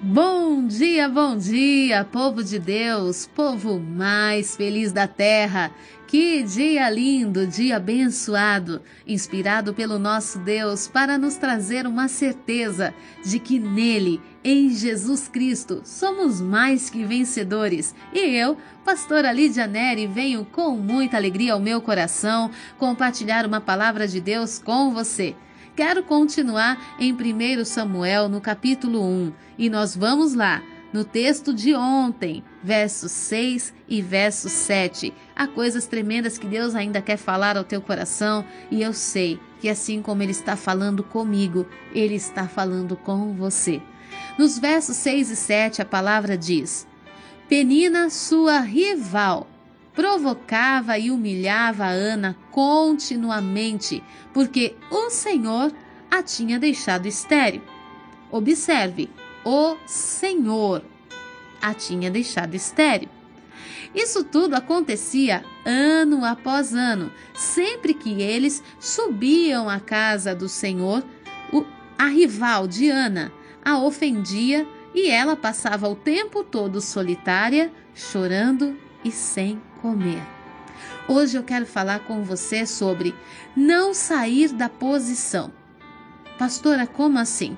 Bom dia, bom dia, povo de Deus, povo mais feliz da terra. Que dia lindo, dia abençoado, inspirado pelo nosso Deus para nos trazer uma certeza de que nele, em Jesus Cristo, somos mais que vencedores. E eu, pastora Lídia Neri, venho com muita alegria ao meu coração compartilhar uma palavra de Deus com você. Quero continuar em 1 Samuel, no capítulo 1, e nós vamos lá, no texto de ontem, versos 6 e verso 7. Há coisas tremendas que Deus ainda quer falar ao teu coração, e eu sei que assim como Ele está falando comigo, Ele está falando com você. Nos versos 6 e 7, a palavra diz: Penina, sua rival, provocava e humilhava Ana continuamente, porque o Senhor a tinha deixado estéril. Observe, o Senhor a tinha deixado estéril. Isso tudo acontecia ano após ano. Sempre que eles subiam à casa do Senhor, a rival de Ana a ofendia e ela passava o tempo todo solitária, chorando e sem comer. Hoje eu quero falar com você sobre não sair da posição. Pastora, como assim?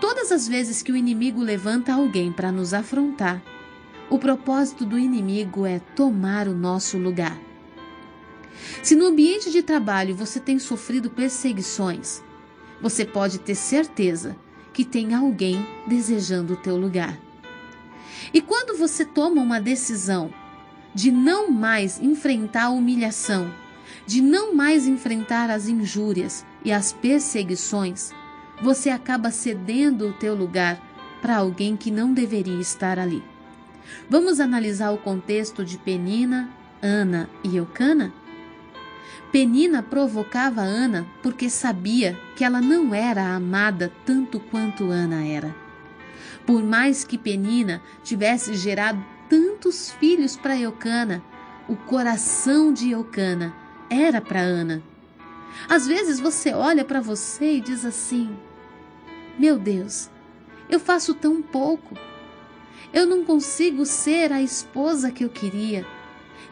Todas as vezes que o inimigo levanta alguém para nos afrontar, o propósito do inimigo é tomar o nosso lugar. Se no ambiente de trabalho você tem sofrido perseguições, você pode ter certeza que tem alguém desejando o teu lugar. E quando você toma uma decisão de não mais enfrentar a humilhação, de não mais enfrentar as injúrias e as perseguições, você acaba cedendo o teu lugar para alguém que não deveria estar ali. Vamos analisar o contexto de Penina, Ana e Eucana? Penina provocava Ana porque sabia que ela não era amada tanto quanto Ana era. Por mais que Penina tivesse gerado tantos filhos para Eucana, o coração de Eucana era para Ana. Às vezes você olha para você e diz assim: Meu Deus, eu faço tão pouco. Eu não consigo ser a esposa que eu queria.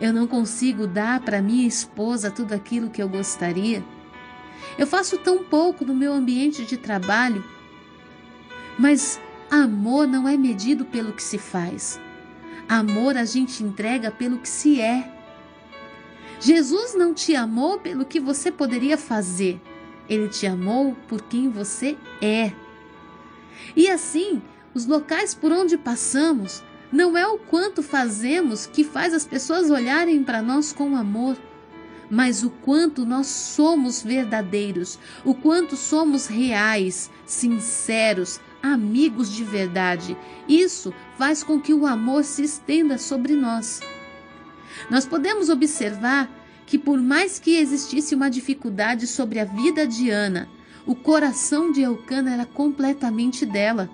Eu não consigo dar para minha esposa tudo aquilo que eu gostaria. Eu faço tão pouco no meu ambiente de trabalho. Mas amor não é medido pelo que se faz. Amor a gente entrega pelo que se é. Jesus não te amou pelo que você poderia fazer, ele te amou por quem você é. E assim, os locais por onde passamos, não é o quanto fazemos que faz as pessoas olharem para nós com amor, mas o quanto nós somos verdadeiros, o quanto somos reais, sinceros, amigos de verdade. Isso faz com que o amor se estenda sobre nós. Nós podemos observar que, por mais que existisse uma dificuldade sobre a vida de Ana, o coração de Eucana era completamente dela.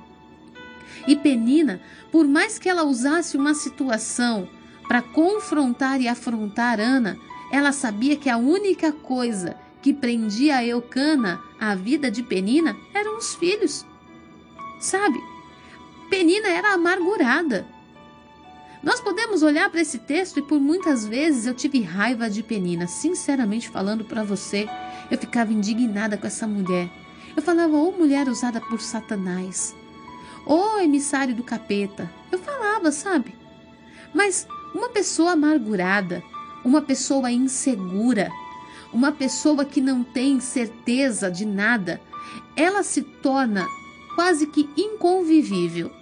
E Penina, por mais que ela usasse uma situação para confrontar e afrontar Ana, ela sabia que a única coisa que prendia a Eucana à vida de Penina eram os filhos. Sabe? Penina era amargurada. Nós podemos olhar para esse texto e por muitas vezes eu tive raiva de Penina, sinceramente falando para você, eu ficava indignada com essa mulher. Eu falava, ô oh, mulher usada por Satanás, ô oh, emissário do capeta. Eu falava, sabe? Mas uma pessoa amargurada, uma pessoa insegura, uma pessoa que não tem certeza de nada, ela se torna quase que inconvivível.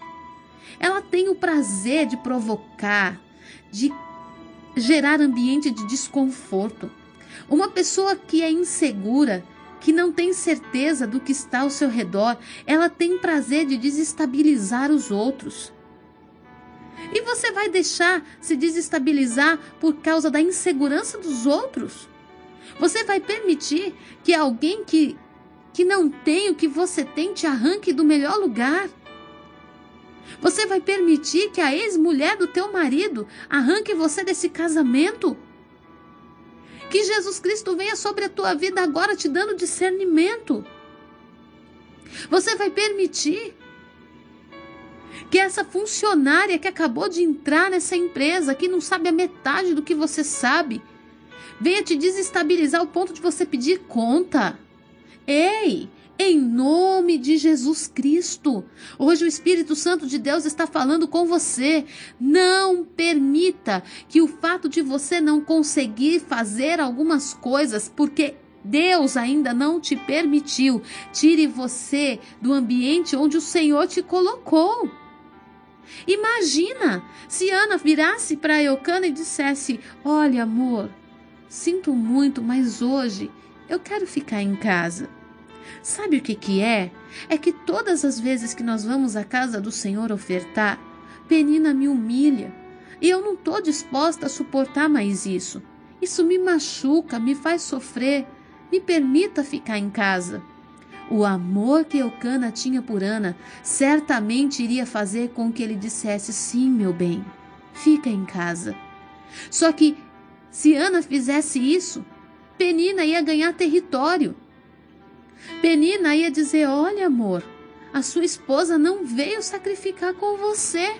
Ela tem o prazer de provocar, de gerar ambiente de desconforto. Uma pessoa que é insegura, que não tem certeza do que está ao seu redor, ela tem prazer de desestabilizar os outros. E você vai deixar se desestabilizar por causa da insegurança dos outros? Você vai permitir que alguém que que não tem o que você tem te arranque do melhor lugar. Você vai permitir que a ex-mulher do teu marido arranque você desse casamento? Que Jesus Cristo venha sobre a tua vida agora te dando discernimento. Você vai permitir que essa funcionária que acabou de entrar nessa empresa, que não sabe a metade do que você sabe, venha te desestabilizar ao ponto de você pedir conta. Ei, em nome de Jesus Cristo. Hoje o Espírito Santo de Deus está falando com você. Não permita que o fato de você não conseguir fazer algumas coisas porque Deus ainda não te permitiu, tire você do ambiente onde o Senhor te colocou. Imagina se Ana virasse para Eucana e dissesse: Olha, amor, sinto muito, mas hoje eu quero ficar em casa. Sabe o que, que é? É que todas as vezes que nós vamos à casa do Senhor ofertar, Penina me humilha e eu não estou disposta a suportar mais isso. Isso me machuca, me faz sofrer. Me permita ficar em casa. O amor que Eucana tinha por Ana certamente iria fazer com que ele dissesse: Sim, meu bem, fica em casa. Só que, se Ana fizesse isso, Penina ia ganhar território. Penina ia dizer: Olha, amor, a sua esposa não veio sacrificar com você.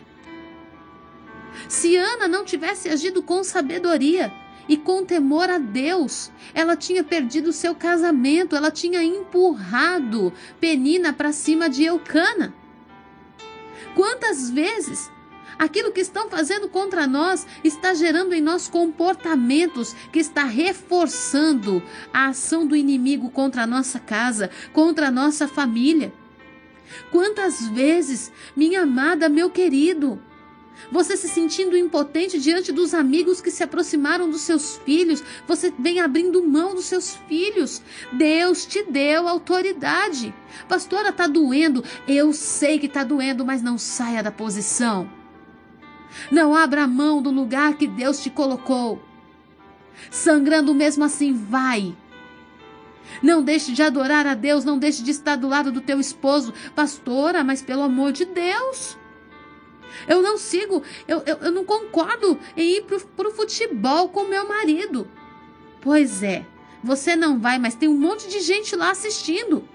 Se Ana não tivesse agido com sabedoria e com temor a Deus, ela tinha perdido seu casamento, ela tinha empurrado Penina para cima de Eucana. Quantas vezes Aquilo que estão fazendo contra nós está gerando em nós comportamentos que está reforçando a ação do inimigo contra a nossa casa, contra a nossa família. Quantas vezes, minha amada, meu querido, você se sentindo impotente diante dos amigos que se aproximaram dos seus filhos, você vem abrindo mão dos seus filhos. Deus te deu autoridade. Pastora, tá doendo. Eu sei que tá doendo, mas não saia da posição. Não abra mão do lugar que Deus te colocou. Sangrando mesmo assim, vai. Não deixe de adorar a Deus, não deixe de estar do lado do teu esposo. Pastora, mas pelo amor de Deus. Eu não sigo, eu, eu, eu não concordo em ir para o futebol com meu marido. Pois é, você não vai, mas tem um monte de gente lá assistindo.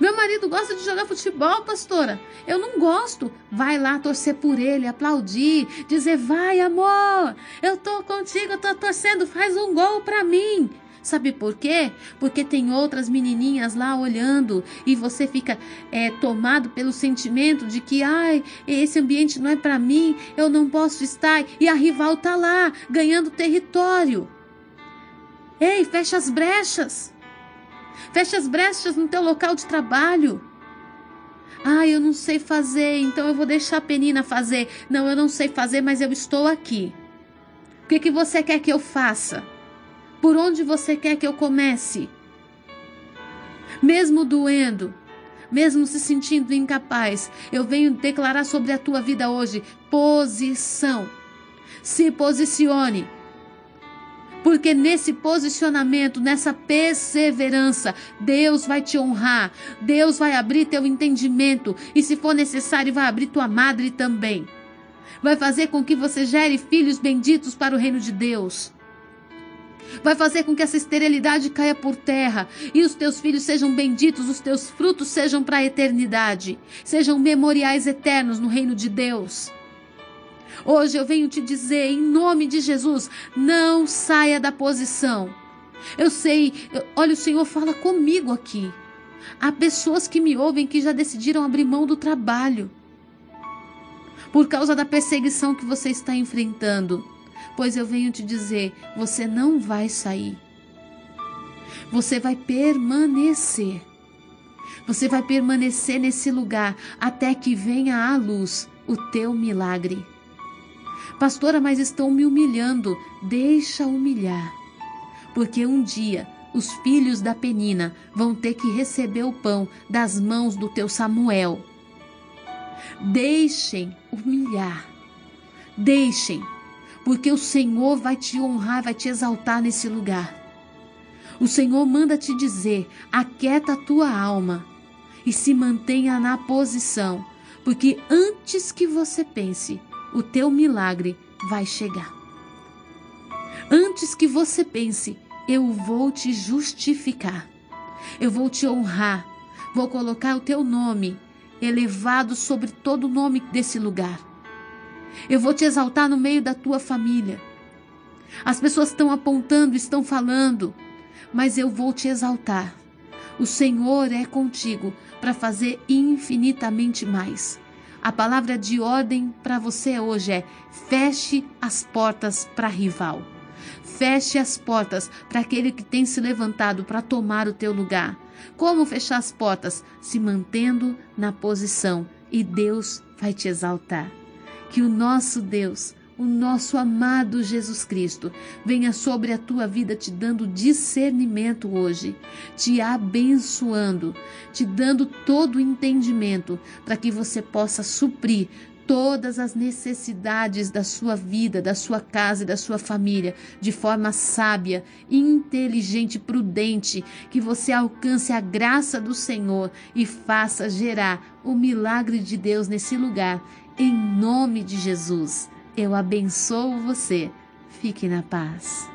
Meu marido gosta de jogar futebol, pastora. Eu não gosto. Vai lá torcer por ele, aplaudir, dizer: vai, amor, eu tô contigo, eu tô torcendo, faz um gol para mim. Sabe por quê? Porque tem outras menininhas lá olhando e você fica é, tomado pelo sentimento de que, ai, esse ambiente não é para mim, eu não posso estar. E a rival tá lá, ganhando território. Ei, fecha as brechas. Feche as brechas no teu local de trabalho. Ah, eu não sei fazer, então eu vou deixar a Penina fazer. Não, eu não sei fazer, mas eu estou aqui. O que, que você quer que eu faça? Por onde você quer que eu comece? Mesmo doendo, mesmo se sentindo incapaz, eu venho declarar sobre a tua vida hoje posição. Se posicione porque nesse posicionamento, nessa perseverança, Deus vai te honrar, Deus vai abrir teu entendimento e, se for necessário, vai abrir tua madre também. Vai fazer com que você gere filhos benditos para o reino de Deus. Vai fazer com que essa esterilidade caia por terra e os teus filhos sejam benditos, os teus frutos sejam para a eternidade, sejam memoriais eternos no reino de Deus. Hoje eu venho te dizer, em nome de Jesus, não saia da posição. Eu sei, eu, olha, o Senhor fala comigo aqui. Há pessoas que me ouvem que já decidiram abrir mão do trabalho por causa da perseguição que você está enfrentando. Pois eu venho te dizer, você não vai sair. Você vai permanecer. Você vai permanecer nesse lugar até que venha à luz o teu milagre. Pastora, mas estão me humilhando. Deixa humilhar. Porque um dia os filhos da Penina vão ter que receber o pão das mãos do teu Samuel. Deixem humilhar. Deixem, porque o Senhor vai te honrar, vai te exaltar nesse lugar. O Senhor manda te dizer: aquieta a tua alma e se mantenha na posição, porque antes que você pense, o teu milagre vai chegar. Antes que você pense, eu vou te justificar, eu vou te honrar, vou colocar o teu nome elevado sobre todo o nome desse lugar. Eu vou te exaltar no meio da tua família. As pessoas estão apontando, estão falando, mas eu vou te exaltar. O Senhor é contigo para fazer infinitamente mais. A palavra de ordem para você hoje é: feche as portas para rival. Feche as portas para aquele que tem se levantado para tomar o teu lugar. Como fechar as portas? Se mantendo na posição e Deus vai te exaltar. Que o nosso Deus o nosso amado Jesus Cristo venha sobre a tua vida te dando discernimento hoje, te abençoando, te dando todo o entendimento para que você possa suprir todas as necessidades da sua vida, da sua casa e da sua família de forma sábia, inteligente, prudente, que você alcance a graça do Senhor e faça gerar o milagre de Deus nesse lugar, em nome de Jesus. Eu abençoo você. Fique na paz.